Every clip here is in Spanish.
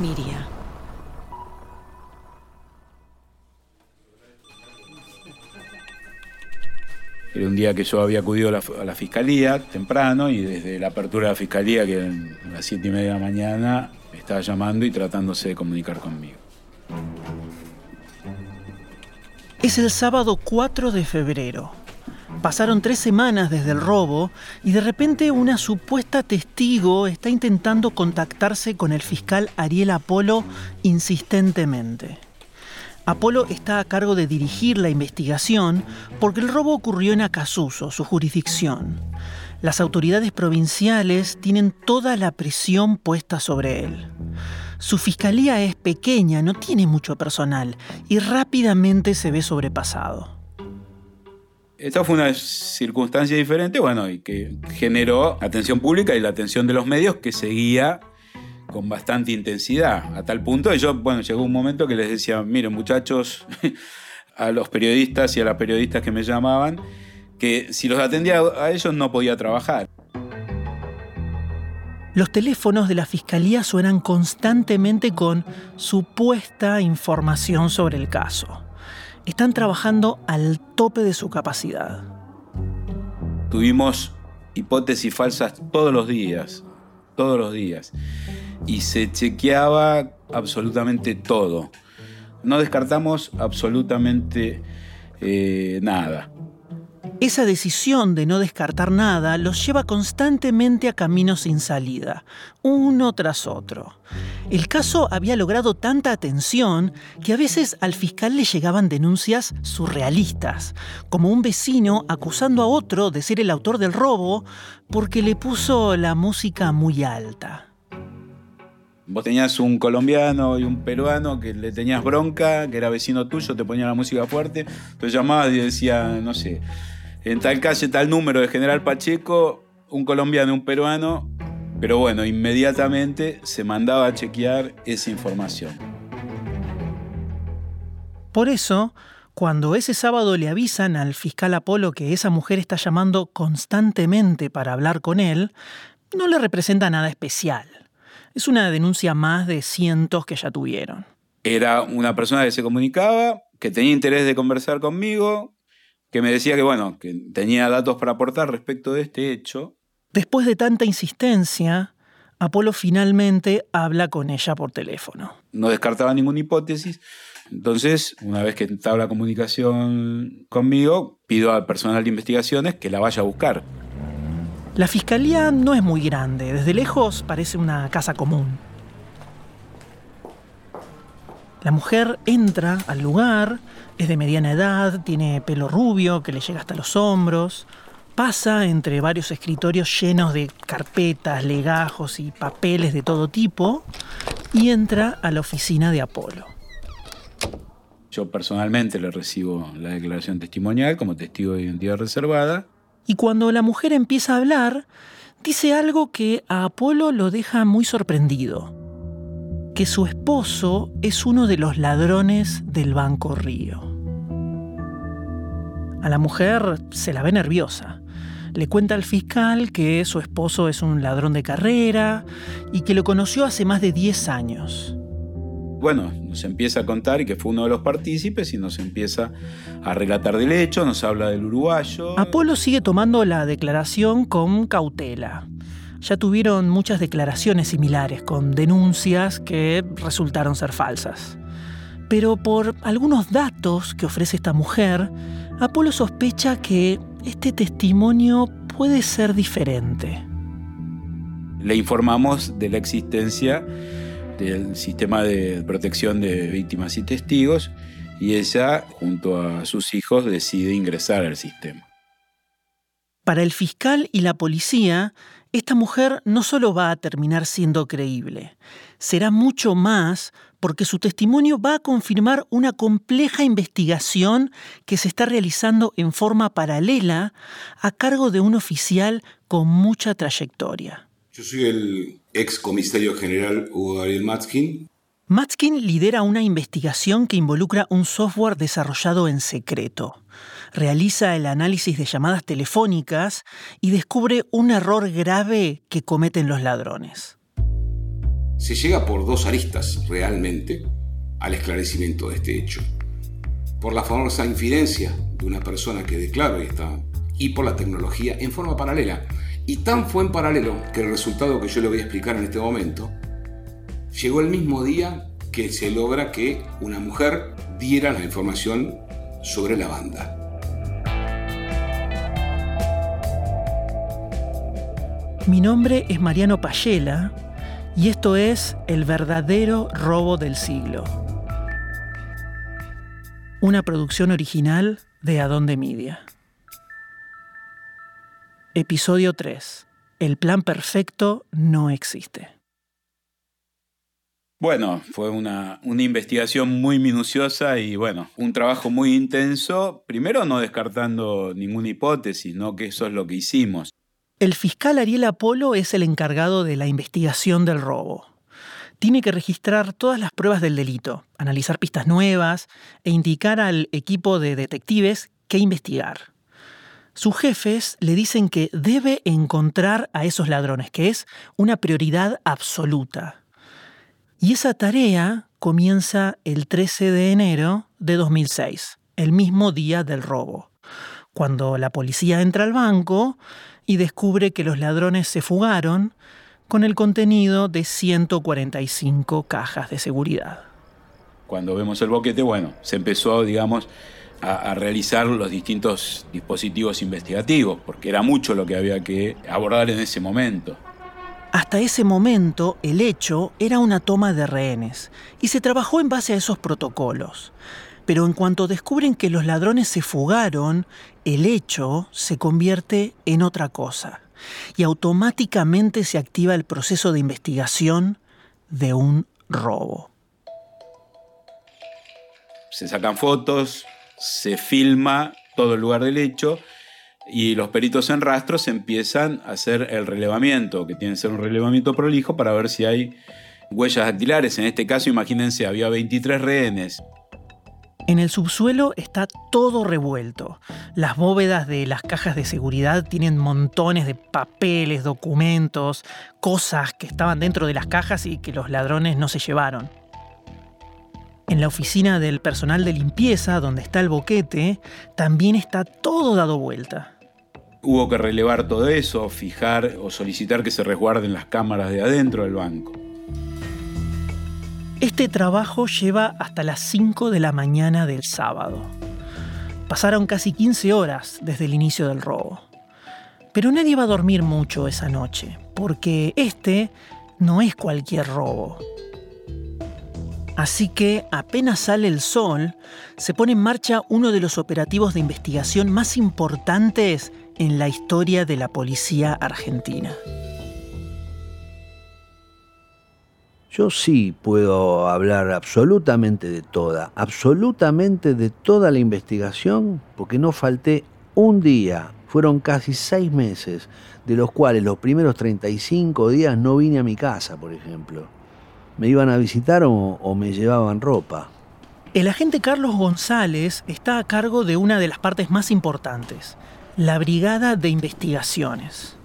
Miria. Era un día que yo había acudido a la, fiscalía temprano y desde la apertura de la fiscalía, que eran las siete y media de la mañana, estaba llamando y tratándose de comunicar conmigo. Es el sábado 4 de febrero. Pasaron tres semanas desde el robo y de repente una supuesta testigo está intentando contactarse con el fiscal Ariel Apolo insistentemente. Apolo está a cargo de dirigir la investigación porque el robo ocurrió en Acasuso, su jurisdicción. Las autoridades provinciales tienen toda la presión puesta sobre él. Su fiscalía es pequeña, no tiene mucho personal y rápidamente se ve sobrepasado. Esta fue una circunstancia diferente, bueno, y que generó atención pública y la atención de los medios que seguía con bastante intensidad, a tal punto que yo, bueno, llegó un momento que les decía, miren muchachos, a los periodistas y a las periodistas que me llamaban, que si los atendía a ellos no podía trabajar. Los teléfonos de la fiscalía suenan constantemente con supuesta información sobre el caso. Están trabajando al tope de su capacidad. Tuvimos hipótesis falsas todos los días, todos los días y se chequeaba absolutamente todo. No descartamos absolutamente eh, nada. Esa decisión de no descartar nada los lleva constantemente a caminos sin salida, uno tras otro. El caso había logrado tanta atención que a veces al fiscal le llegaban denuncias surrealistas, como un vecino acusando a otro de ser el autor del robo porque le puso la música muy alta. Vos tenías un colombiano y un peruano que le tenías bronca, que era vecino tuyo, te ponía la música fuerte, entonces llamabas y decía, no sé, en tal calle, tal número de General Pacheco, un colombiano y un peruano, pero bueno, inmediatamente se mandaba a chequear esa información. Por eso, cuando ese sábado le avisan al fiscal Apolo que esa mujer está llamando constantemente para hablar con él, no le representa nada especial. Es una denuncia más de cientos que ya tuvieron. Era una persona que se comunicaba, que tenía interés de conversar conmigo, que me decía que, bueno, que tenía datos para aportar respecto de este hecho. Después de tanta insistencia, Apolo finalmente habla con ella por teléfono. No descartaba ninguna hipótesis. Entonces, una vez que estaba la comunicación conmigo, pido al personal de investigaciones que la vaya a buscar. La fiscalía no es muy grande, desde lejos parece una casa común. La mujer entra al lugar, es de mediana edad, tiene pelo rubio que le llega hasta los hombros, pasa entre varios escritorios llenos de carpetas, legajos y papeles de todo tipo y entra a la oficina de Apolo. Yo personalmente le recibo la declaración testimonial como testigo de identidad reservada y cuando la mujer empieza a hablar, dice algo que a Apolo lo deja muy sorprendido. Que su esposo es uno de los ladrones del Banco Río. A la mujer se la ve nerviosa. Le cuenta al fiscal que su esposo es un ladrón de carrera y que lo conoció hace más de 10 años bueno, nos empieza a contar y que fue uno de los partícipes y nos empieza a relatar del hecho, nos habla del uruguayo. Apolo sigue tomando la declaración con cautela. Ya tuvieron muchas declaraciones similares con denuncias que resultaron ser falsas. Pero por algunos datos que ofrece esta mujer, Apolo sospecha que este testimonio puede ser diferente. Le informamos de la existencia del sistema de protección de víctimas y testigos y ella, junto a sus hijos, decide ingresar al sistema. Para el fiscal y la policía, esta mujer no solo va a terminar siendo creíble, será mucho más porque su testimonio va a confirmar una compleja investigación que se está realizando en forma paralela a cargo de un oficial con mucha trayectoria. Yo soy el ex comisario general Hugo Gabriel Matskin. Matskin lidera una investigación que involucra un software desarrollado en secreto. Realiza el análisis de llamadas telefónicas y descubre un error grave que cometen los ladrones. se llega por dos aristas realmente al esclarecimiento de este hecho. Por la famosa infidencia de una persona que declaró y y por la tecnología en forma paralela. Y tan fue en paralelo que el resultado que yo le voy a explicar en este momento llegó el mismo día que se logra que una mujer diera la información sobre la banda. Mi nombre es Mariano Payela y esto es El verdadero robo del siglo. Una producción original de Adonde Media. Episodio 3. El plan perfecto no existe. Bueno, fue una, una, investigación muy minuciosa y bueno, un trabajo muy intenso, primero no descartando ninguna hipótesis, ¿no? Que eso es lo que hicimos. El fiscal Ariel Apolo es el encargado de la investigación del robo. Tiene que registrar todas las pruebas del delito, analizar pistas nuevas e indicar al equipo de detectives qué investigar. Sus jefes le dicen que debe encontrar a esos ladrones, que es una prioridad absoluta. Y esa tarea comienza el 13 de enero de 2006, el mismo día del robo, cuando la policía entra al banco y descubre que los ladrones se fugaron con el contenido de 145 cajas de seguridad. Cuando vemos el boquete, bueno, se empezó, digamos, a, a, realizar los distintos dispositivos investigativos, porque era mucho lo que había que abordar en ese momento. Hasta ese momento, el hecho era una toma de rehenes, y se trabajó en base a esos protocolos. Pero en cuanto descubren que los ladrones se fugaron, el hecho se convierte en otra cosa y automáticamente se activa el proceso de investigación de un robo. Se sacan fotos, se filma todo el lugar del hecho y los peritos en rastros empiezan a hacer el relevamiento, que tiene que ser un relevamiento prolijo para ver si hay huellas dactilares. En este caso, imagínense, había 23 rehenes. En el subsuelo está todo revuelto. Las bóvedas de las cajas de seguridad tienen montones de papeles, documentos, cosas que estaban dentro de las cajas y que los ladrones no se llevaron. En la oficina del personal de limpieza, donde está el boquete, también está todo dado vuelta. Hubo que relevar todo eso, fijar o solicitar que se resguarden las cámaras de adentro del banco. Este trabajo lleva hasta las 5 de la mañana del sábado. Pasaron casi 15 horas desde el inicio del robo. Pero nadie va a dormir mucho esa noche, porque este no es cualquier robo. Así que apenas sale el sol, se pone en marcha uno de los operativos de investigación más importantes en la historia de la policía argentina. Yo sí puedo hablar absolutamente de toda, absolutamente de toda la investigación, porque no falté un día. Fueron casi seis meses, de los cuales los primeros 35 días no vine a mi casa, por ejemplo. Me iban a visitar o, o me llevaban ropa. El agente Carlos González está a cargo de una de las partes más importantes, la Brigada de Investigaciones.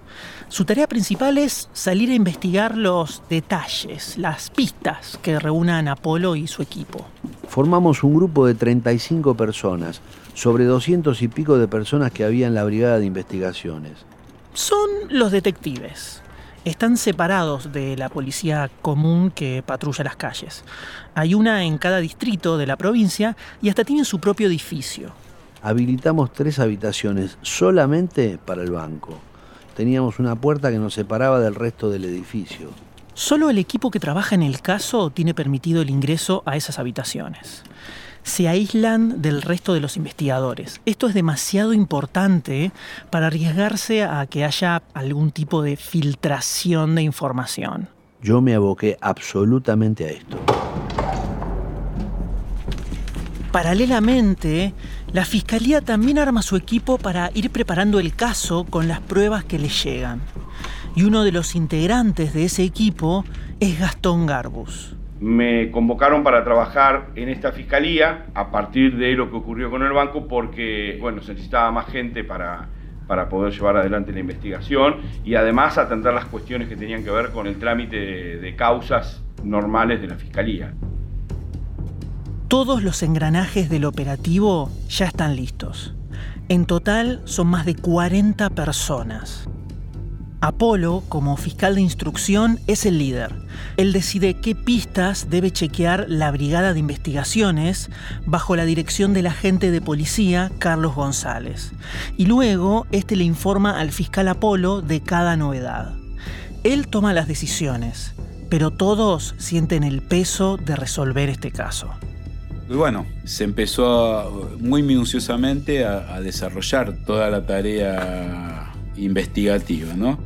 Su tarea principal es salir a investigar los detalles, las pistas que reúnan Apolo y su equipo. Formamos un grupo de 35 personas, sobre 200 y pico de personas que había en la Brigada de Investigaciones. Son los detectives. Están separados de la policía común que patrulla las calles. Hay una en cada distrito de la provincia y hasta tienen su propio edificio. Habilitamos tres habitaciones solamente para el banco teníamos una puerta que nos separaba del resto del edificio. Solo el equipo que trabaja en el caso tiene permitido el ingreso a esas habitaciones. Se aíslan del resto de los investigadores. Esto es demasiado importante para arriesgarse a que haya algún tipo de filtración de información. Yo me aboqué absolutamente a esto. Paralelamente, la Fiscalía también arma su equipo para ir preparando el caso con las pruebas que le llegan. Y uno de los integrantes de ese equipo es Gastón Garbus. Me convocaron para trabajar en esta fiscalía a partir de lo que ocurrió con el banco porque, bueno, se necesitaba más gente para, para poder llevar adelante la investigación y además atender las cuestiones que tenían que ver con el trámite de, de causas normales de la Fiscalía. Todos los engranajes del operativo ya están listos. En total son más de 40 personas. Apolo, como fiscal de instrucción, es el líder. Él decide qué pistas debe chequear la Brigada de Investigaciones bajo la dirección del agente de policía Carlos González. Y luego, este le informa al fiscal Apolo de cada novedad. Él toma las decisiones, pero todos sienten el peso de resolver este caso. Y bueno, se empezó muy minuciosamente a, a desarrollar toda la tarea investigativa, ¿no?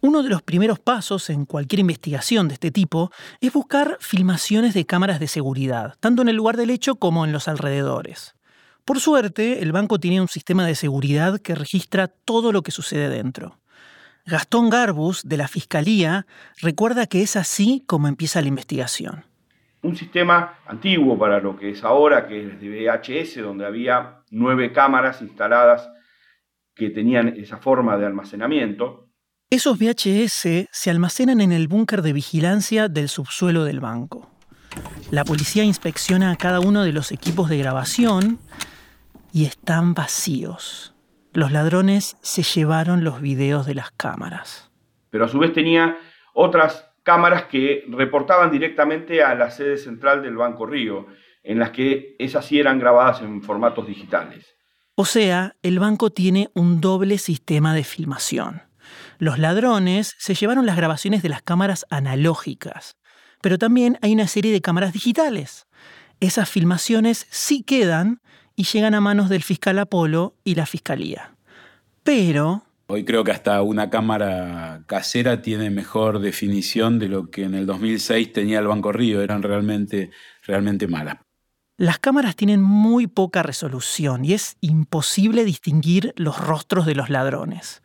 Uno de los primeros pasos en cualquier investigación de este tipo es buscar filmaciones de cámaras de seguridad, tanto en el lugar del hecho como en los alrededores. Por suerte, el banco tiene un sistema de seguridad que registra todo lo que sucede dentro. Gastón Garbus, de la Fiscalía, recuerda que es así como empieza la investigación. Un sistema antiguo para lo que es ahora, que es de VHS, donde había nueve cámaras instaladas que tenían esa forma de almacenamiento, esos VHS se almacenan en el búnker de vigilancia del subsuelo del banco. La policía inspecciona a cada uno de los equipos de grabación y están vacíos. Los ladrones se llevaron los videos de las cámaras. Pero a su vez tenía otras cámaras que reportaban directamente a la sede central del Banco Río, en las que esas sí eran grabadas en formatos digitales. O sea, el banco tiene un doble sistema de filmación. Los ladrones se llevaron las grabaciones de las cámaras analógicas, pero también hay una serie de cámaras digitales. Esas filmaciones sí quedan y llegan a manos del fiscal Apolo y la fiscalía. Pero... Hoy creo que hasta una cámara casera tiene mejor definición de lo que en el 2006 tenía el Banco Río. Eran realmente, realmente malas. Las cámaras tienen muy poca resolución y es imposible distinguir los rostros de los ladrones.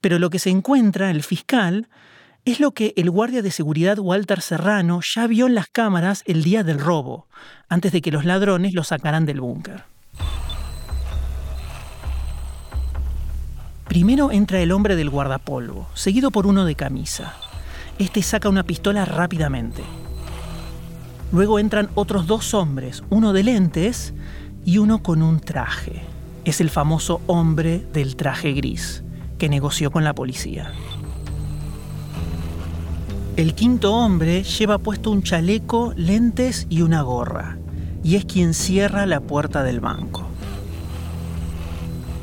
Pero lo que se encuentra el fiscal es lo que el guardia de seguridad Walter Serrano ya vio en las cámaras el día del robo, antes de que los ladrones lo sacaran del búnker. Primero entra el hombre del guardapolvo, seguido por uno de camisa. Este saca una pistola rápidamente. Luego entran otros dos hombres, uno de lentes y uno con un traje. Es el famoso hombre del traje gris que negoció con la policía. El quinto hombre lleva puesto un chaleco, lentes y una gorra, y es quien cierra la puerta del banco.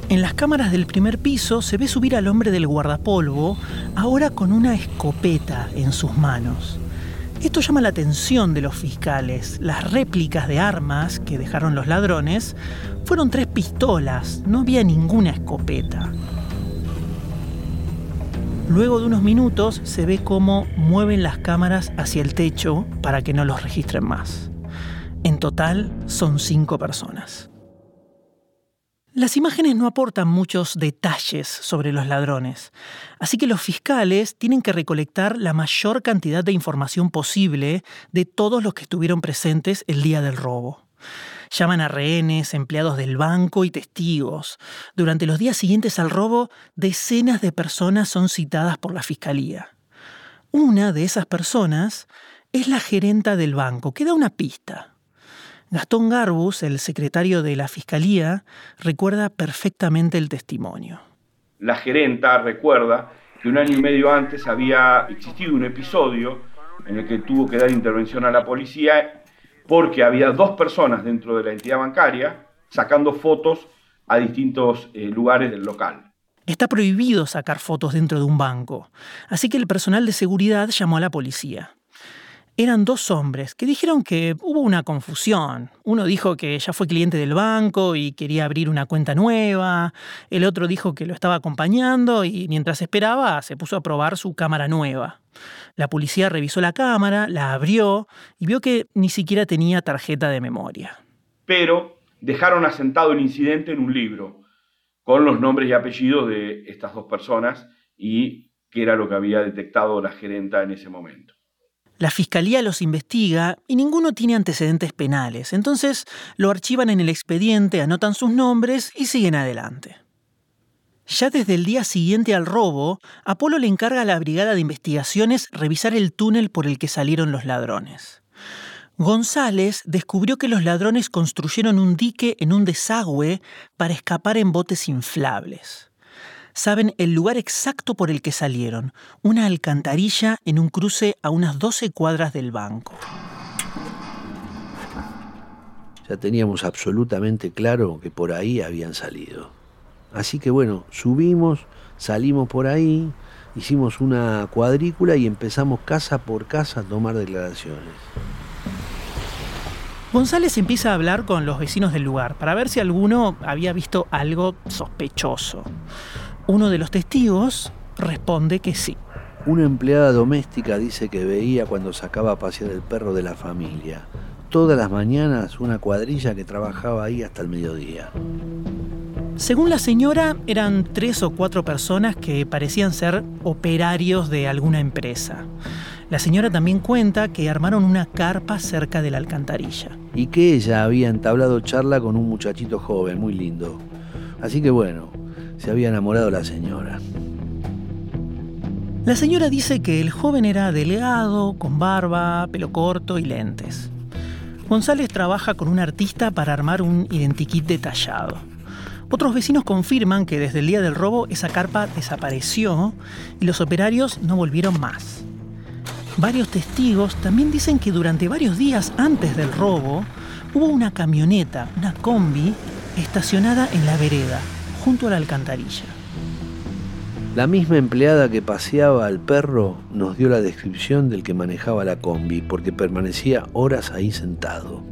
En las cámaras del primer piso se ve subir al hombre del guardapolvo, ahora con una escopeta en sus manos. Esto llama la atención de los fiscales. Las réplicas de armas que dejaron los ladrones fueron tres pistolas, no había ninguna escopeta. Luego de unos minutos se ve cómo mueven las cámaras hacia el techo para que no los registren más. En total son cinco personas. Las imágenes no aportan muchos detalles sobre los ladrones, así que los fiscales tienen que recolectar la mayor cantidad de información posible de todos los que estuvieron presentes el día del robo. Llaman a rehenes, empleados del banco y testigos. Durante los días siguientes al robo, decenas de personas son citadas por la fiscalía. Una de esas personas es la gerenta del banco, que da una pista. Gastón Garbus, el secretario de la Fiscalía, recuerda perfectamente el testimonio. La gerenta recuerda que un año y medio antes había existido un episodio en el que tuvo que dar intervención a la policía porque había dos personas dentro de la entidad bancaria sacando fotos a distintos eh, lugares del local. Está prohibido sacar fotos dentro de un banco, así que el personal de seguridad llamó a la policía. Eran dos hombres que dijeron que hubo una confusión. Uno dijo que ya fue cliente del banco y quería abrir una cuenta nueva. El otro dijo que lo estaba acompañando y mientras esperaba se puso a probar su cámara nueva. La policía revisó la cámara, la abrió y vio que ni siquiera tenía tarjeta de memoria. Pero dejaron asentado el incidente en un libro, con los nombres y apellidos de estas dos personas y qué era lo que había detectado la gerenta en ese momento. La fiscalía los investiga y ninguno tiene antecedentes penales, entonces lo archivan en el expediente, anotan sus nombres y siguen adelante. Ya desde el día siguiente al robo, Apolo le encarga a la Brigada de Investigaciones revisar el túnel por el que salieron los ladrones. González descubrió que los ladrones construyeron un dique en un desagüe para escapar en botes inflables. Saben el lugar exacto por el que salieron, una alcantarilla en un cruce a unas 12 cuadras del banco. Ya teníamos absolutamente claro que por ahí habían salido. Así que bueno, subimos, salimos por ahí, hicimos una cuadrícula y empezamos casa por casa a tomar declaraciones. González empieza a hablar con los vecinos del lugar para ver si alguno había visto algo sospechoso. Uno de los testigos responde que sí. Una empleada doméstica dice que veía cuando sacaba a pasear el perro de la familia. Todas las mañanas una cuadrilla que trabajaba ahí hasta el mediodía. Según la señora, eran tres o cuatro personas que parecían ser operarios de alguna empresa. La señora también cuenta que armaron una carpa cerca de la alcantarilla. Y que ella había entablado charla con un muchachito joven, muy lindo. Así que bueno, se había enamorado la señora. La señora dice que el joven era delgado, con barba, pelo corto y lentes. González trabaja con un artista para armar un identikit detallado. Otros vecinos confirman que desde el día del robo esa carpa desapareció y los operarios no volvieron más. Varios testigos también dicen que durante varios días antes del robo hubo una camioneta, una combi, estacionada en la vereda, junto a la alcantarilla. La misma empleada que paseaba al perro nos dio la descripción del que manejaba la combi, porque permanecía horas ahí sentado.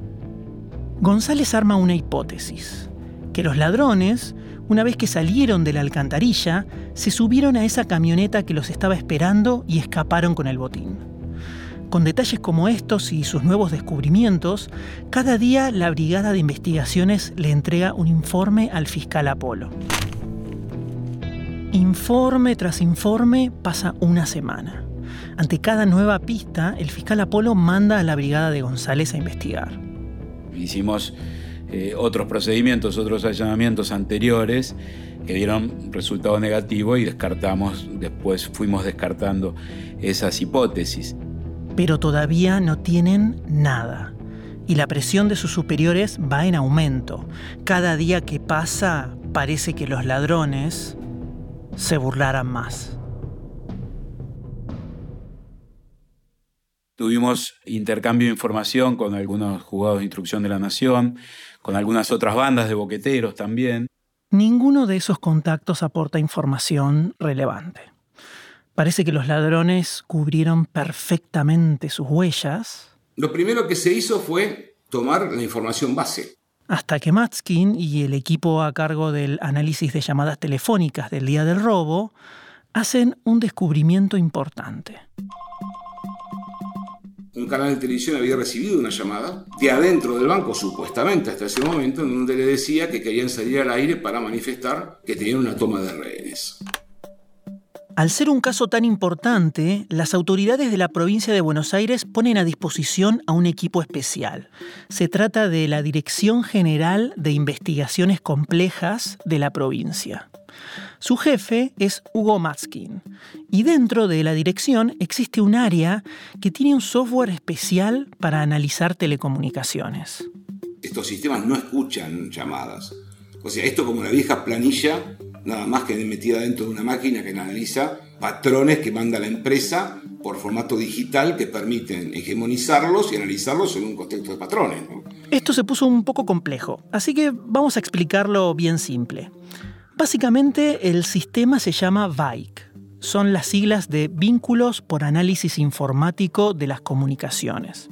González arma una hipótesis, que los ladrones, una vez que salieron de la alcantarilla, se subieron a esa camioneta que los estaba esperando y escaparon con el botín. Con detalles como estos y sus nuevos descubrimientos, cada día la Brigada de Investigaciones le entrega un informe al fiscal Apolo. Informe tras informe pasa una semana. Ante cada nueva pista, el fiscal Apolo manda a la brigada de González a investigar. Hicimos eh, otros procedimientos, otros allanamientos anteriores que dieron resultado negativo y descartamos, después fuimos descartando esas hipótesis pero todavía no tienen nada. Y la presión de sus superiores va en aumento. Cada día que pasa parece que los ladrones se burlaran más. Tuvimos intercambio de información con algunos juzgados de instrucción de la Nación, con algunas otras bandas de boqueteros también. Ninguno de esos contactos aporta información relevante. Parece que los ladrones cubrieron perfectamente sus huellas. Lo primero que se hizo fue tomar la información base. Hasta que Matskin y el equipo a cargo del análisis de llamadas telefónicas del día del robo hacen un descubrimiento importante. Un canal de televisión había recibido una llamada de adentro del banco, supuestamente hasta ese momento, en donde le decía que querían salir al aire para manifestar que tenían una toma de rehenes. Al ser un caso tan importante, las autoridades de la provincia de Buenos Aires ponen a disposición a un equipo especial. Se trata de la Dirección General de Investigaciones Complejas de la provincia. Su jefe es Hugo Matskin y dentro de la dirección existe un área que tiene un software especial para analizar telecomunicaciones. Estos sistemas no escuchan llamadas. O sea, esto como una vieja planilla nada más que metida dentro de una máquina que analiza patrones que manda la empresa por formato digital que permiten hegemonizarlos y analizarlos en un contexto de patrones. Esto se puso un poco complejo, así que vamos a explicarlo bien simple. Básicamente el sistema se llama VIC. Son las siglas de Vínculos por Análisis Informático de las Comunicaciones.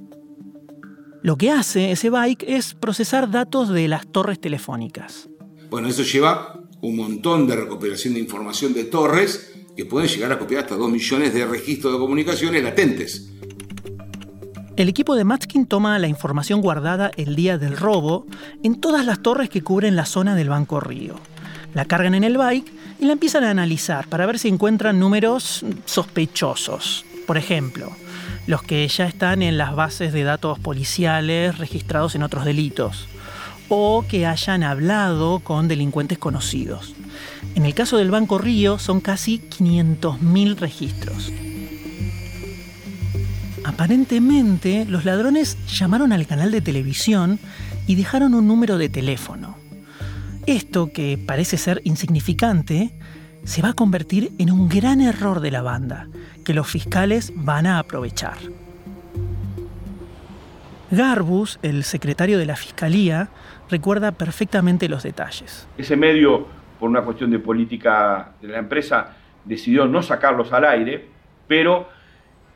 Lo que hace ese VIC es procesar datos de las torres telefónicas. Bueno, eso lleva un montón de recopilación de información de torres que pueden llegar a copiar hasta 2 millones de registros de comunicaciones latentes. El equipo de Matskin toma la información guardada el día del robo en todas las torres que cubren la zona del Banco Río. La cargan en el bike y la empiezan a analizar para ver si encuentran números sospechosos. Por ejemplo, los que ya están en las bases de datos policiales registrados en otros delitos, o que hayan hablado con delincuentes conocidos. En el caso del Banco Río son casi 500.000 registros. Aparentemente, los ladrones llamaron al canal de televisión y dejaron un número de teléfono. Esto, que parece ser insignificante, se va a convertir en un gran error de la banda, que los fiscales van a aprovechar. Garbus, el secretario de la Fiscalía, recuerda perfectamente los detalles. Ese medio, por una cuestión de política de la empresa, decidió no sacarlos al aire, pero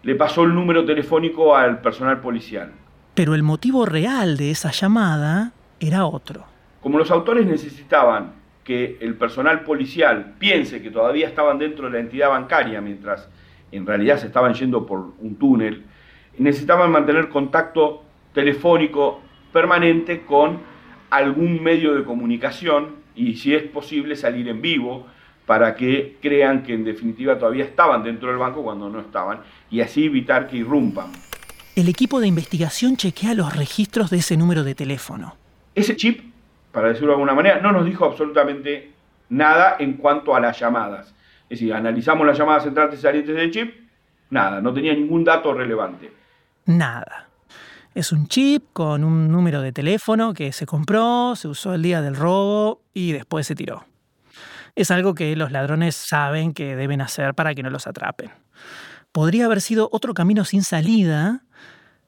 le pasó el número telefónico al personal policial. Pero el motivo real de esa llamada era otro. Como los autores necesitaban que el personal policial piense que todavía estaban dentro de la entidad bancaria mientras en realidad se estaban yendo por un túnel, necesitaban mantener contacto telefónico permanente con algún medio de comunicación y si es posible salir en vivo para que crean que en definitiva todavía estaban dentro del banco cuando no estaban y así evitar que irrumpan. El equipo de investigación chequea los registros de ese número de teléfono. Ese chip, para decirlo de alguna manera, no nos dijo absolutamente nada en cuanto a las llamadas. Es decir, analizamos las llamadas entrantes y salientes del chip, nada, no tenía ningún dato relevante. Nada. Es un chip con un número de teléfono que se compró, se usó el día del robo y después se tiró es algo que los ladrones saben que deben hacer para que no los atrapen. Podría haber sido otro camino sin salida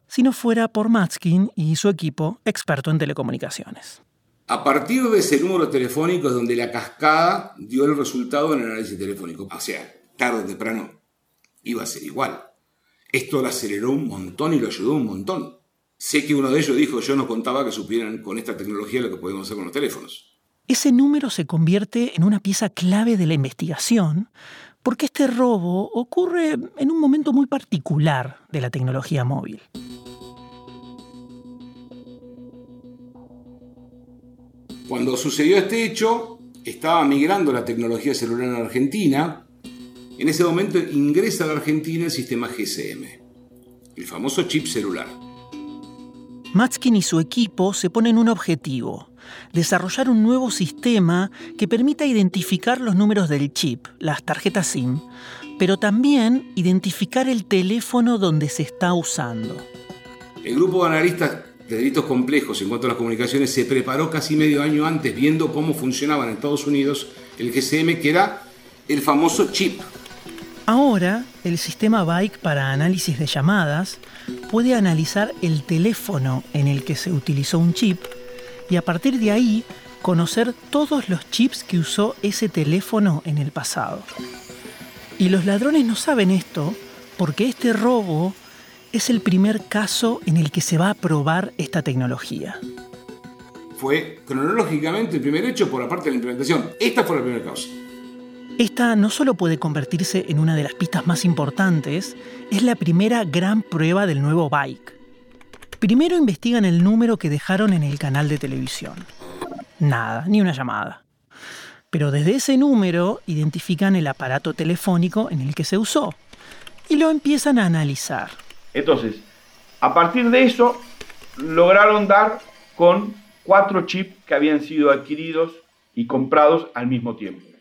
si no fuera por Matskin y su equipo experto en telecomunicaciones. A partir de ese número telefónico es donde la cascada dio el resultado en el análisis telefónico. O sea, tarde o temprano iba a ser igual. Esto lo aceleró un montón y lo ayudó un montón. Sé que uno de ellos dijo, yo no contaba que supieran con esta tecnología lo que podemos hacer con los teléfonos. Ese número se convierte en una pieza clave de la investigación porque este robo ocurre en un momento muy particular de la tecnología móvil. Cuando sucedió este hecho, estaba migrando la tecnología celular en Argentina. En ese momento ingresa a la Argentina el sistema GSM, el famoso chip celular. Matskin y su equipo se ponen un objetivo, desarrollar un nuevo sistema que permita identificar los números del chip, las tarjetas SIM, pero también identificar el teléfono donde se está usando. El grupo de analistas de delitos complejos en cuanto a las comunicaciones se preparó casi medio año antes viendo cómo funcionaba en Estados Unidos el GSM, que era el famoso chip. Ahora, el sistema Bike para análisis de llamadas puede analizar el teléfono en el que se utilizó un chip y a partir de ahí conocer todos los chips que usó ese teléfono en el pasado. Y los ladrones no saben esto porque este robo es el primer caso en el que se va a probar esta tecnología. Fue cronológicamente el primer hecho por la parte de la implementación. Esta fue la primera causa. Esta no solo puede convertirse en una de las pistas más importantes, es la primera gran prueba del nuevo bike. Primero investigan el número que dejaron en el canal de televisión. Nada, ni una llamada. Pero desde ese número identifican el aparato telefónico en el que se usó y lo empiezan a analizar. Entonces, a partir de eso, lograron dar con cuatro chips que habían sido adquiridos y comprados al mismo tiempo.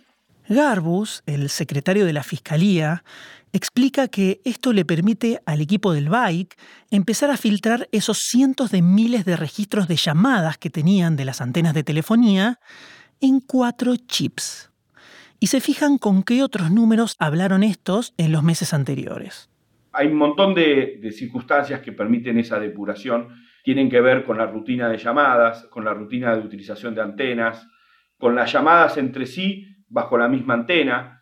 Garbus, el secretario de la Fiscalía, explica que esto le permite al equipo del bike empezar a filtrar esos cientos de miles de registros de llamadas que tenían de las antenas de telefonía en cuatro chips. Y se fijan con qué otros números hablaron estos en los meses anteriores. Hay un montón de circunstancias que permiten esa depuración. Tienen que ver con la rutina de llamadas, con la rutina de utilización de antenas, con las llamadas entre sí bajo la misma antena,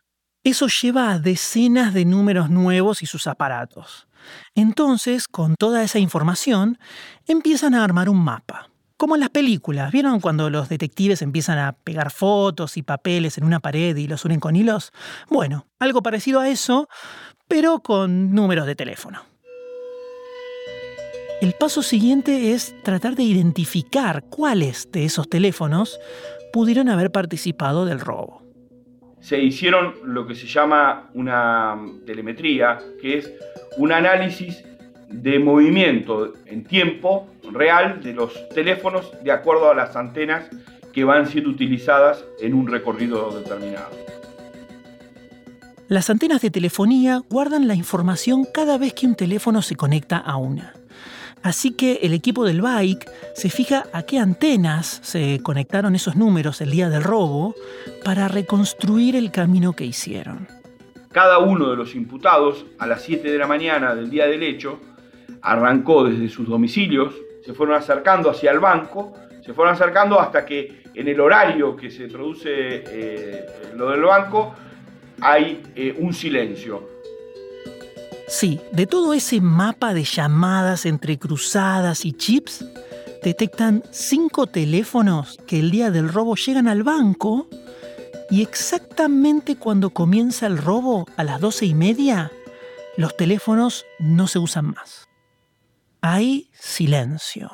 eso lleva a decenas de números nuevos y sus aparatos. Entonces, con toda esa información, empiezan a armar un mapa. Como en las películas, ¿vieron cuando los detectives empiezan a pegar fotos y papeles en una pared y los unen con hilos? Bueno, algo parecido a eso, pero con números de teléfono. El paso siguiente es tratar de identificar cuáles de esos teléfonos pudieron haber participado del robo se hicieron lo que se llama una telemetría, que es un análisis de movimiento en tiempo real de los teléfonos de acuerdo a las antenas que van siendo utilizadas en un recorrido determinado. Las antenas de telefonía guardan la información cada vez que un teléfono se conecta a una. Así que el equipo del bike se fija a qué antenas se conectaron esos números el día del robo para reconstruir el camino que hicieron. Cada uno de los imputados a las 7 de la mañana del día del hecho arrancó desde sus domicilios, se fueron acercando hacia el banco, se fueron acercando hasta que en el horario que se produce eh, lo del banco hay eh, un silencio Sí, de todo ese mapa de llamadas entre cruzadas y chips, detectan cinco teléfonos que el día del robo llegan al banco y exactamente cuando comienza el robo, a las doce y media, los teléfonos no se usan más. Hay silencio.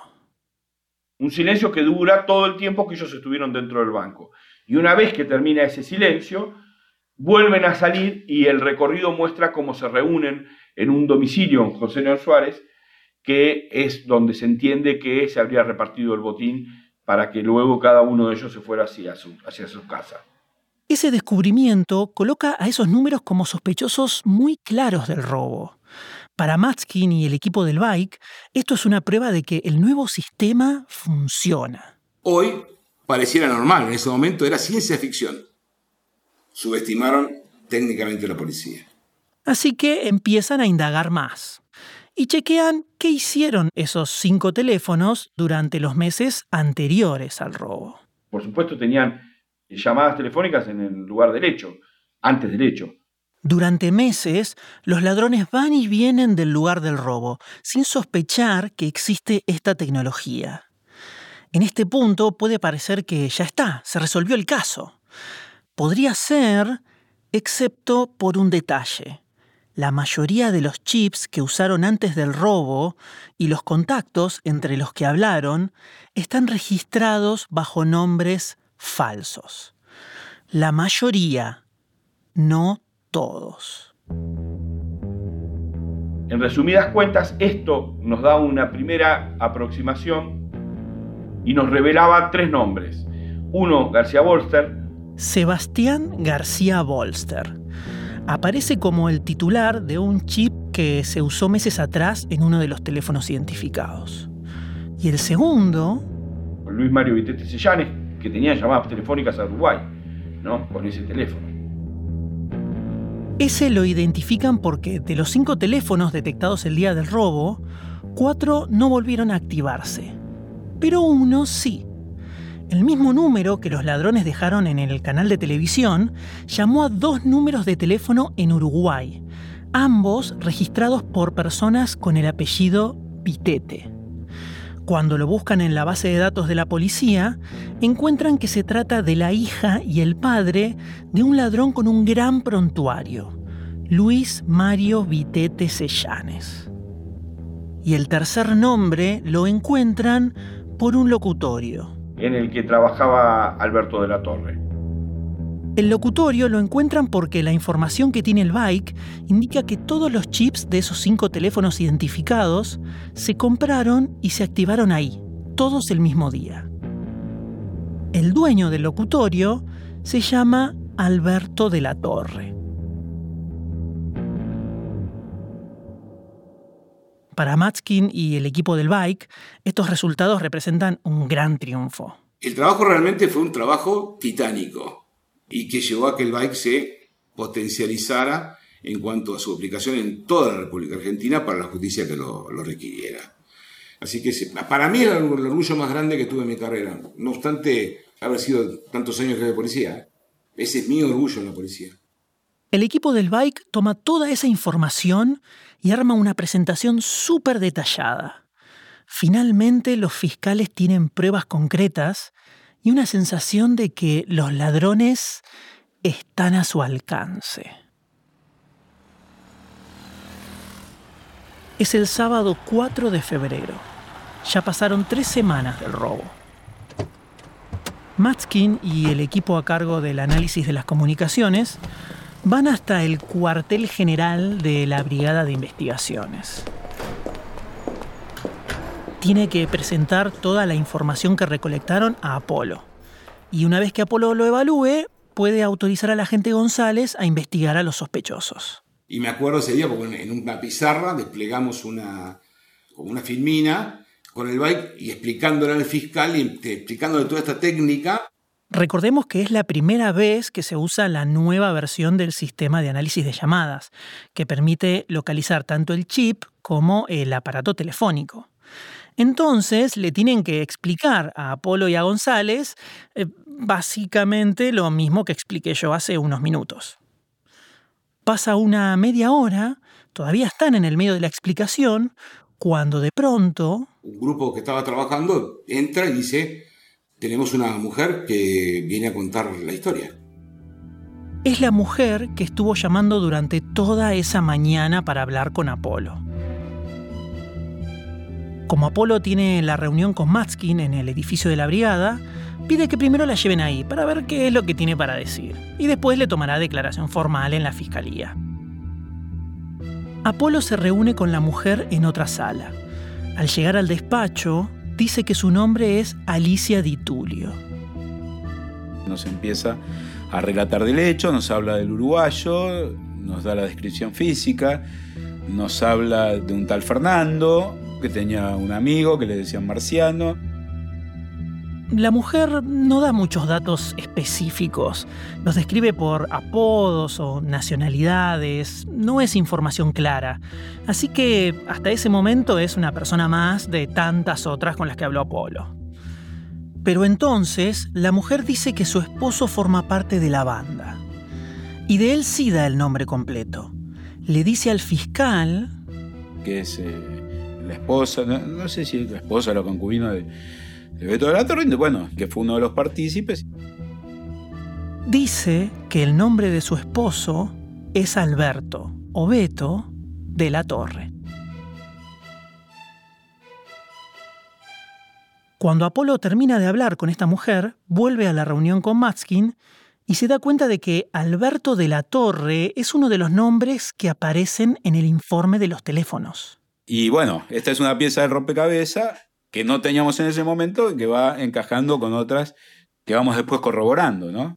Un silencio que dura todo el tiempo que ellos estuvieron dentro del banco. Y una vez que termina ese silencio, vuelven a salir y el recorrido muestra cómo se reúnen en un domicilio en José León Suárez, que es donde se entiende que se habría repartido el botín para que luego cada uno de ellos se fuera hacia su, hacia su casa. Ese descubrimiento coloca a esos números como sospechosos muy claros del robo. Para Matskin y el equipo del Bike, esto es una prueba de que el nuevo sistema funciona. Hoy pareciera normal, en ese momento era ciencia ficción. Subestimaron técnicamente la policía. Así que empiezan a indagar más y chequean qué hicieron esos cinco teléfonos durante los meses anteriores al robo. Por supuesto tenían llamadas telefónicas en el lugar del hecho, antes del hecho. Durante meses, los ladrones van y vienen del lugar del robo, sin sospechar que existe esta tecnología. En este punto puede parecer que ya está, se resolvió el caso. Podría ser, excepto por un detalle la mayoría de los chips que usaron antes del robo y los contactos entre los que hablaron están registrados bajo nombres falsos. La mayoría, no todos. En resumidas cuentas, esto nos da una primera aproximación y nos revelaba tres nombres. Uno, García Bolster. Sebastián García Bolster aparece como el titular de un chip que se usó meses atrás en uno de los teléfonos identificados. Y el segundo... Luis Mario Vitete Sellanes, que tenía llamadas telefónicas a Uruguay, ¿no? Con ese teléfono. Ese lo identifican porque de los cinco teléfonos detectados el día del robo, cuatro no volvieron a activarse. Pero uno sí. El mismo número que los ladrones dejaron en el canal de televisión llamó a dos números de teléfono en Uruguay, ambos registrados por personas con el apellido Pitete. Cuando lo buscan en la base de datos de la policía, encuentran que se trata de la hija y el padre de un ladrón con un gran prontuario, Luis Mario Vitete Sellanes. Y el tercer nombre lo encuentran por un locutorio, en el que trabajaba Alberto de la Torre. El locutorio lo encuentran porque la información que tiene el bike indica que todos los chips de esos cinco teléfonos identificados se compraron y se activaron ahí, todos el mismo día. El dueño del locutorio se llama Alberto de la Torre. Para Matskin y el equipo del Bike, estos resultados representan un gran triunfo. El trabajo realmente fue un trabajo titánico y que llevó a que el Bike se potencializara en cuanto a su aplicación en toda la República Argentina para la justicia que lo, requiriera. Así que para mí era el orgullo más grande que tuve en mi carrera. No obstante haber sido tantos años de policía. Ese es mi orgullo en la policía. El equipo del Bike toma toda esa información y arma una presentación súper detallada. Finalmente los fiscales tienen pruebas concretas y una sensación de que los ladrones están a su alcance. Es el sábado 4 de febrero. Ya pasaron tres semanas del robo. Matskin y el equipo a cargo del análisis de las comunicaciones van hasta el cuartel general de la Brigada de Investigaciones. Tiene que presentar toda la información que recolectaron a Apolo. Y una vez que Apolo lo evalúe, puede autorizar al agente González a investigar a los sospechosos. Y me acuerdo ese día porque en una pizarra desplegamos una, como una filmina con el bike y explicándole al fiscal y explicándole toda esta técnica. Recordemos que es la primera vez que se usa la nueva versión del sistema de análisis de llamadas, que permite localizar tanto el chip como el aparato telefónico. Entonces le tienen que explicar a Apolo y a González eh, básicamente lo mismo que expliqué yo hace unos minutos. Pasa una media hora, todavía están en el medio de la explicación, cuando de pronto... Un grupo que estaba trabajando entra y dice, tenemos una mujer que viene a contar la historia. Es la mujer que estuvo llamando durante toda esa mañana para hablar con Apolo. Como Apolo tiene la reunión con Matskin en el edificio de la brigada, pide que primero la lleven ahí para ver qué es lo que tiene para decir, y después le tomará declaración formal en la fiscalía. Apolo se reúne con la mujer en otra sala. Al llegar al despacho, dice que su nombre es Alicia Di Tulio. Nos empieza a relatar del hecho, nos habla del uruguayo, nos da la descripción física, nos habla de un tal Fernando, que tenía un amigo que le decían marciano la mujer no da muchos datos específicos, los describe por apodos o nacionalidades, no es información clara, así que hasta ese momento es una persona más de tantas otras con las que habló Apolo. Pero entonces la mujer dice que su esposo forma parte de la banda, y de él sí da el nombre completo. Le dice al fiscal... Que es eh, la esposa, no, sé si es la esposa o la concubina de el Beto de la Torre, bueno, que fue uno de los partícipes. Dice que el nombre de su esposo es Alberto o Beto de la Torre. Cuando Apolo termina de hablar con esta mujer, vuelve a la reunión con Matskin y se da cuenta de que Alberto de la Torre es uno de los nombres que aparecen en el informe de los teléfonos. Y bueno, esta es una pieza del rompecabezas que no teníamos en ese momento, que va encajando con otras que vamos después corroborando, ¿no?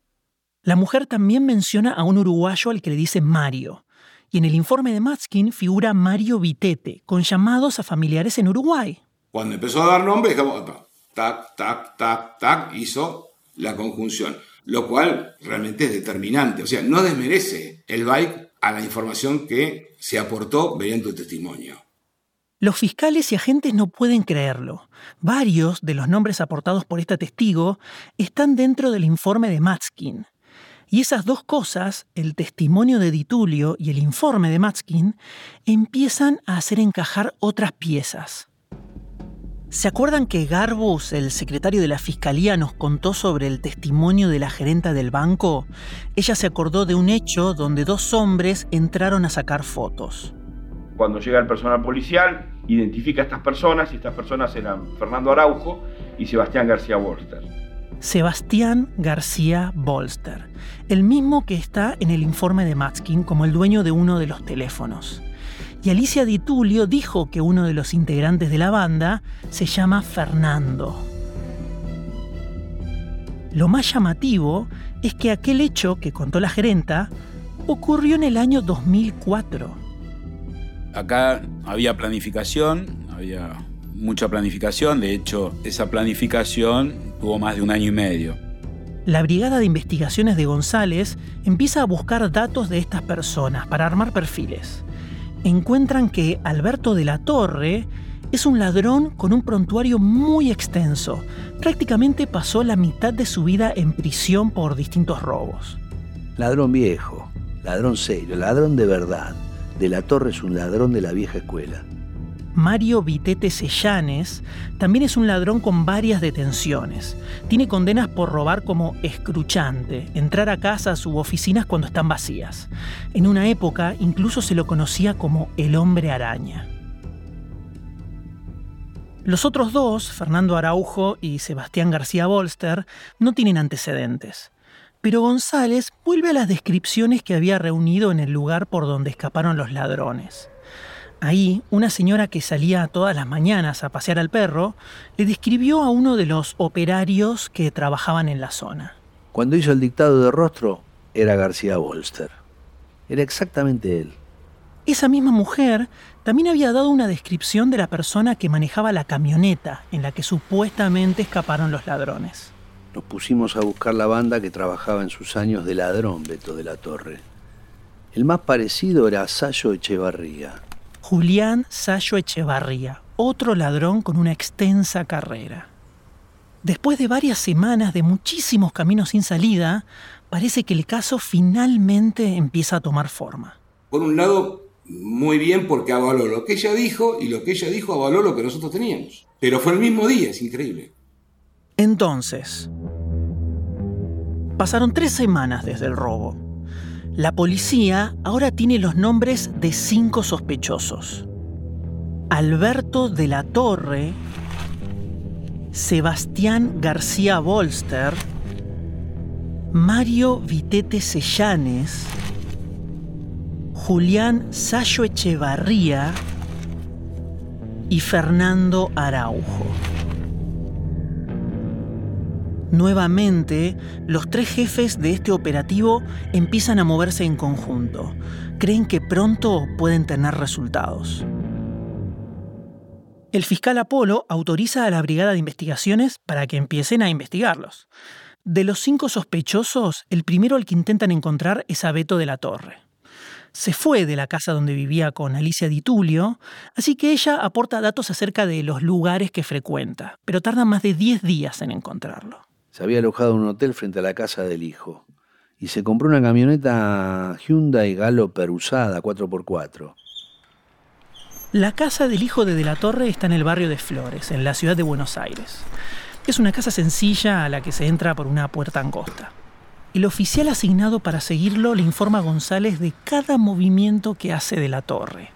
La mujer también menciona a un uruguayo al que le dice Mario. Y en el informe de Matskin figura Mario Vitete, con llamados a familiares en Uruguay. Cuando empezó a dar nombre, tac, tac, tac, tac, hizo la conjunción. Lo cual realmente es determinante. O sea, no desmerece el bike a la información que se aportó mediante tu testimonio. Los fiscales y agentes no pueden creerlo. Varios de los nombres aportados por esta testigo están dentro del informe de Matskin. Y esas dos cosas, el testimonio de Ditulio y el informe de Matskin, empiezan a hacer encajar otras piezas. ¿Se acuerdan que Garbus, el secretario de la Fiscalía, nos contó sobre el testimonio de la gerenta del banco? Ella se acordó de un hecho donde dos hombres entraron a sacar fotos. Cuando llega el personal policial, identifica a estas personas y estas personas eran Fernando Araujo y Sebastián García Bolster. Sebastián García Bolster, el mismo que está en el informe de Matskin como el dueño de uno de los teléfonos. Y Alicia Di Tulio dijo que uno de los integrantes de la banda se llama Fernando. Lo más llamativo es que aquel hecho que contó la gerenta ocurrió en el año 2004 Acá había planificación, había mucha planificación, de hecho esa planificación tuvo más de un año y medio. La Brigada de Investigaciones de González empieza a buscar datos de estas personas para armar perfiles. Encuentran que Alberto de la Torre es un ladrón con un prontuario muy extenso. Prácticamente pasó la mitad de su vida en prisión por distintos robos. Ladrón viejo, ladrón serio, ladrón de verdad. De la Torre es un ladrón de la vieja escuela. Mario Vitete Sellanes también es un ladrón con varias detenciones. Tiene condenas por robar como escruchante, entrar a casas u oficinas cuando están vacías. En una época incluso se lo conocía como el hombre araña. Los otros dos, Fernando Araujo y Sebastián García Bolster, no tienen antecedentes. Pero González vuelve a las descripciones que había reunido en el lugar por donde escaparon los ladrones. Ahí, una señora que salía todas las mañanas a pasear al perro le describió a uno de los operarios que trabajaban en la zona. Cuando hizo el dictado de rostro, era García Bolster. Era exactamente él. Esa misma mujer también había dado una descripción de la persona que manejaba la camioneta en la que supuestamente escaparon los ladrones. Nos pusimos a buscar la banda que trabajaba en sus años de ladrón, Beto de la Torre. El más parecido era Sayo Echevarría. Julián Sayo Echevarría, otro ladrón con una extensa carrera. Después de varias semanas de muchísimos caminos sin salida, parece que el caso finalmente empieza a tomar forma. Por un lado, muy bien porque avaló lo que ella dijo y lo que ella dijo avaló lo que nosotros teníamos. Pero fue el mismo día, es increíble. Entonces, pasaron tres semanas desde el robo. La policía ahora tiene los nombres de cinco sospechosos. Alberto de la Torre, Sebastián García Bolster, Mario Vitete Sellanes, Julián Sayo Echevarría y Fernando Araujo. Nuevamente, los tres jefes de este operativo empiezan a moverse en conjunto. Creen que pronto pueden tener resultados. El fiscal Apolo autoriza a la Brigada de Investigaciones para que empiecen a investigarlos. De los cinco sospechosos, el primero al que intentan encontrar es a Beto de la Torre se fue de la casa donde vivía con Alicia Di Tulio, así que ella aporta datos acerca de los lugares que frecuenta, pero tarda más de 10 días en encontrarlo. Se había alojado en un hotel frente a la casa del hijo y se compró una camioneta Hyundai Galloper usada 4x4. La casa del hijo de De la Torre está en el barrio de Flores, en la ciudad de Buenos Aires. Es una casa sencilla a la que se entra por una puerta angosta. El oficial asignado para seguirlo le informa a González de cada movimiento que hace de la torre.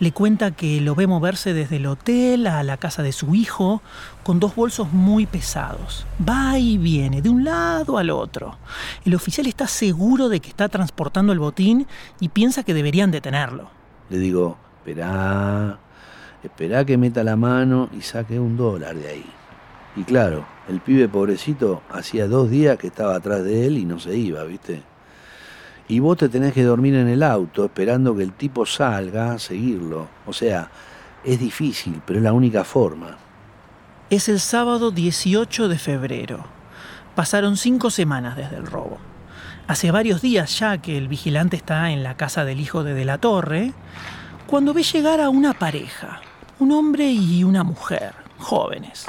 Le cuenta que lo ve moverse desde el hotel a la casa de su hijo con dos bolsos muy pesados. Va y viene de un lado al otro. El oficial está seguro de que está transportando el botín y piensa que deberían detenerlo. Le digo, espera, espera que meta la mano y saque un dólar de ahí. Y claro, el pibe pobrecito hacía dos días que estaba atrás de él y no se iba, ¿viste? Y vos te tenés que dormir en el auto esperando que el tipo salga a seguirlo. O sea, es difícil, pero es la única forma. Es el sábado 18 de febrero. Pasaron cinco semanas desde el robo. Hace varios días ya que el vigilante está en la casa del hijo de De la Torre, cuando ve llegar a una pareja, un hombre y una mujer, jóvenes.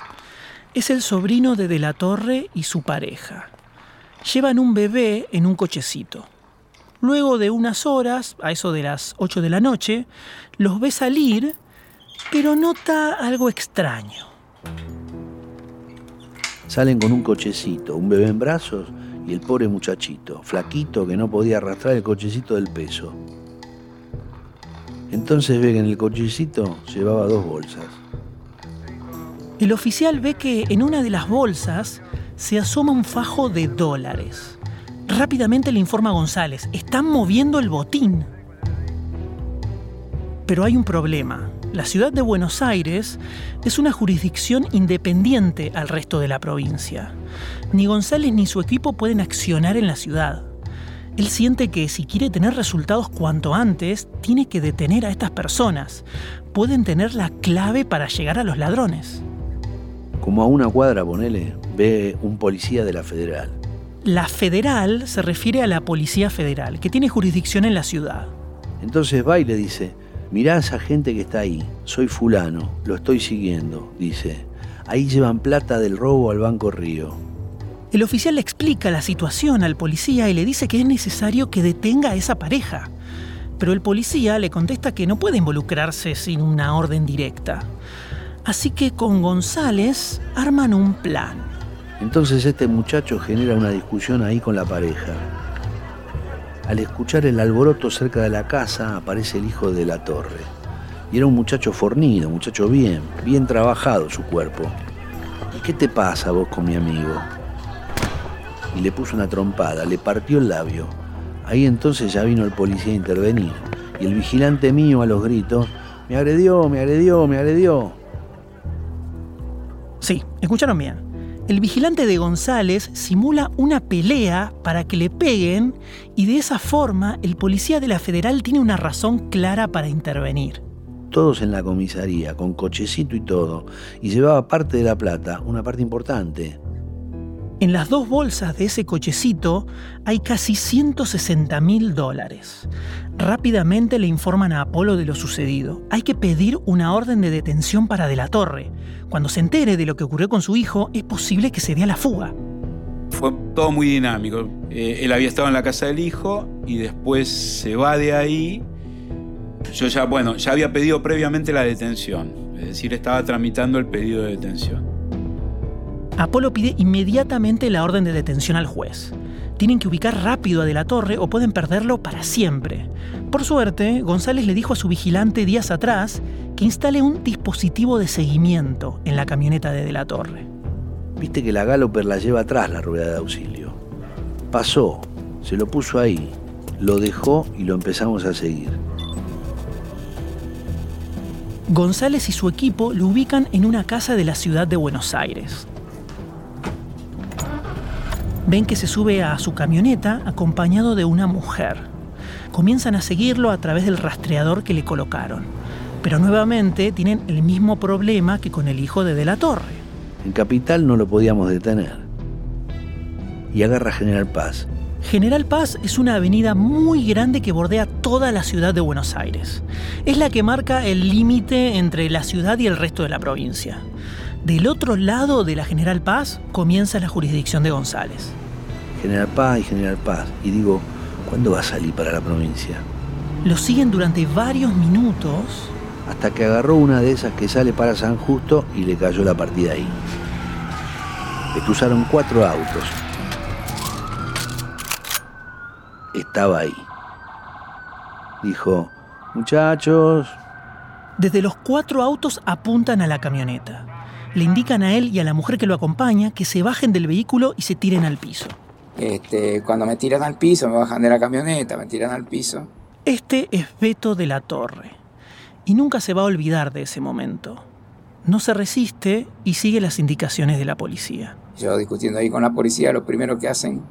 Es el sobrino de De la Torre y su pareja. Llevan un bebé en un cochecito. Luego de unas horas, a eso de las 8 de la noche, los ve salir, pero nota algo extraño. Salen con un cochecito, un bebé en brazos y el pobre muchachito, flaquito que no podía arrastrar el cochecito del peso. Entonces ve que en el cochecito llevaba dos bolsas. El oficial ve que en una de las bolsas se asoma un fajo de dólares. Rápidamente le informa a González, están moviendo el botín. Pero hay un problema. La ciudad de Buenos Aires es una jurisdicción independiente al resto de la provincia. Ni González ni su equipo pueden accionar en la ciudad. Él siente que si quiere tener resultados cuanto antes, tiene que detener a estas personas. Pueden tener la clave para llegar a los ladrones. Como a una cuadra, ponele, ve un policía de la federal. La federal se refiere a la Policía Federal, que tiene jurisdicción en la ciudad. Entonces va y le dice, mirá a esa gente que está ahí, soy fulano, lo estoy siguiendo, dice. Ahí llevan plata del robo al Banco Río. El oficial le explica la situación al policía y le dice que es necesario que detenga a esa pareja. Pero el policía le contesta que no puede involucrarse sin una orden directa. Así que con González arman un plan. Entonces este muchacho genera una discusión ahí con la pareja. Al escuchar el alboroto cerca de la casa aparece el hijo de la torre. Y era un muchacho fornido, un muchacho bien, bien trabajado su cuerpo. ¿Y qué te pasa vos con mi amigo? Y le puso una trompada, le partió el labio. Ahí entonces ya vino el policía a intervenir. Y el vigilante mío a los gritos, me agredió, me agredió, me agredió. Sí, escucharon bien. El vigilante de González simula una pelea para que le peguen y de esa forma el policía de la federal tiene una razón clara para intervenir todos en la comisaría, con cochecito y todo, y llevaba parte de la plata, una parte importante. En las dos bolsas de ese cochecito hay casi 160 mil dólares. Rápidamente le informan a Apolo de lo sucedido. Hay que pedir una orden de detención para De la Torre. Cuando se entere de lo que ocurrió con su hijo, es posible que se dé a la fuga. Fue todo muy dinámico. Eh, él había estado en la casa del hijo y después se va de ahí yo ya, bueno, ya había pedido previamente la detención, es decir, estaba tramitando el pedido de detención. Apolo pide inmediatamente la orden de detención al juez. Tienen que ubicar rápido a De la Torre o pueden perderlo para siempre. Por suerte, González le dijo a su vigilante días atrás que instale un dispositivo de seguimiento en la camioneta de De la Torre. Viste que la Galloper la lleva atrás la rueda de auxilio. Pasó, se lo puso ahí, lo dejó y lo empezamos a seguir. González y su equipo lo ubican en una casa de la ciudad de Buenos Aires. Ven que se sube a su camioneta acompañado de una mujer. Comienzan a seguirlo a través del rastreador que le colocaron. Pero nuevamente tienen el mismo problema que con el hijo de De la Torre. En Capital no lo podíamos detener. Y agarra General Paz, General Paz es una avenida muy grande que bordea toda la ciudad de Buenos Aires. Es la que marca el límite entre la ciudad y el resto de la provincia. Del otro lado de la General Paz comienza la jurisdicción de González. General Paz y General Paz. Y digo, ¿cuándo va a salir para la provincia? Lo siguen durante varios minutos. Hasta que agarró una de esas que sale para San Justo y le cayó la partida ahí. Le cruzaron cuatro autos, estaba ahí. Dijo, muchachos. Desde los cuatro autos apuntan a la camioneta. Le indican a él y a la mujer que lo acompaña que se bajen del vehículo y se tiren al piso. Este, cuando me tiran al piso, me bajan de la camioneta, me tiran al piso. Este es Beto de la Torre. Y nunca se va a olvidar de ese momento. No se resiste y sigue las indicaciones de la policía. Yo discutiendo ahí con la policía, lo primero que hacen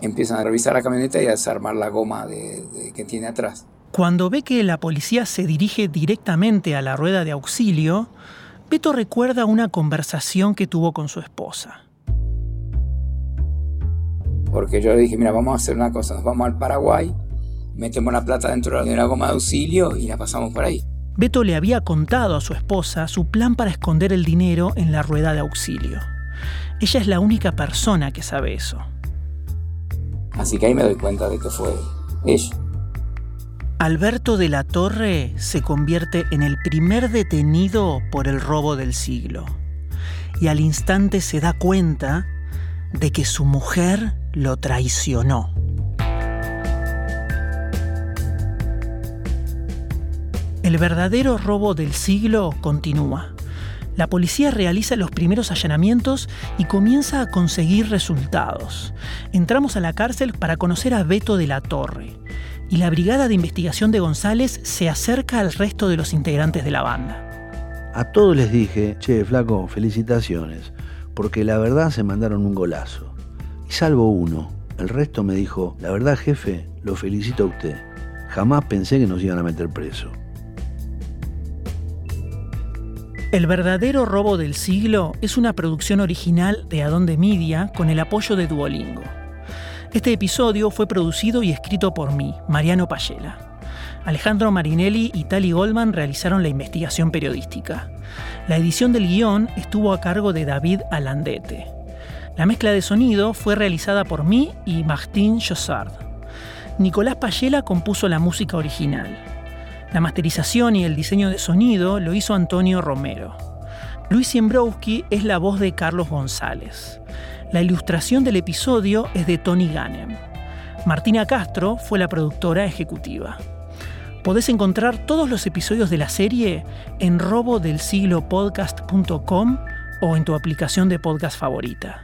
empiezan a revisar la camioneta y a desarmar la goma de, que tiene atrás. Cuando ve que la policía se dirige directamente a la rueda de auxilio, Beto recuerda una conversación que tuvo con su esposa. Porque yo le dije, mira, vamos a hacer una cosa, nos vamos al Paraguay, metemos la plata dentro de la goma de auxilio y la pasamos por ahí. Beto le había contado a su esposa su plan para esconder el dinero en la rueda de auxilio. Ella es la única persona que sabe eso. Así que ahí me doy cuenta de que fue ella. Alberto de la Torre se convierte en el primer detenido por el robo del siglo. Y al instante se da cuenta de que su mujer lo traicionó. El verdadero robo del siglo continúa la policía realiza los primeros allanamientos y comienza a conseguir resultados. Entramos a la cárcel para conocer a Beto de la Torre y la brigada de investigación de González se acerca al resto de los integrantes de la banda. A todos les dije, che, flaco, felicitaciones, porque la verdad se mandaron un golazo. Y salvo uno, el resto me dijo, la verdad jefe, lo felicito a usted. Jamás pensé que nos iban a meter preso. El verdadero robo del siglo es una producción original de Adonde Media con el apoyo de Duolingo. Este episodio fue producido y escrito por mí, Mariano Payela. Alejandro Marinelli y Tali Goldman realizaron la investigación periodística. La edición del guion estuvo a cargo de David Alandete. La mezcla de sonido fue realizada por mí y Martín Jossard. Nicolás Payela compuso la música original. La masterización y el diseño de sonido lo hizo Antonio Romero. Luis Siembrowski es la voz de Carlos González. La ilustración del episodio es de Tony Ganem. Martina Castro fue la productora ejecutiva. Podés encontrar todos los episodios de la serie en robodelsiglopodcast.com o en tu aplicación de podcast favorita.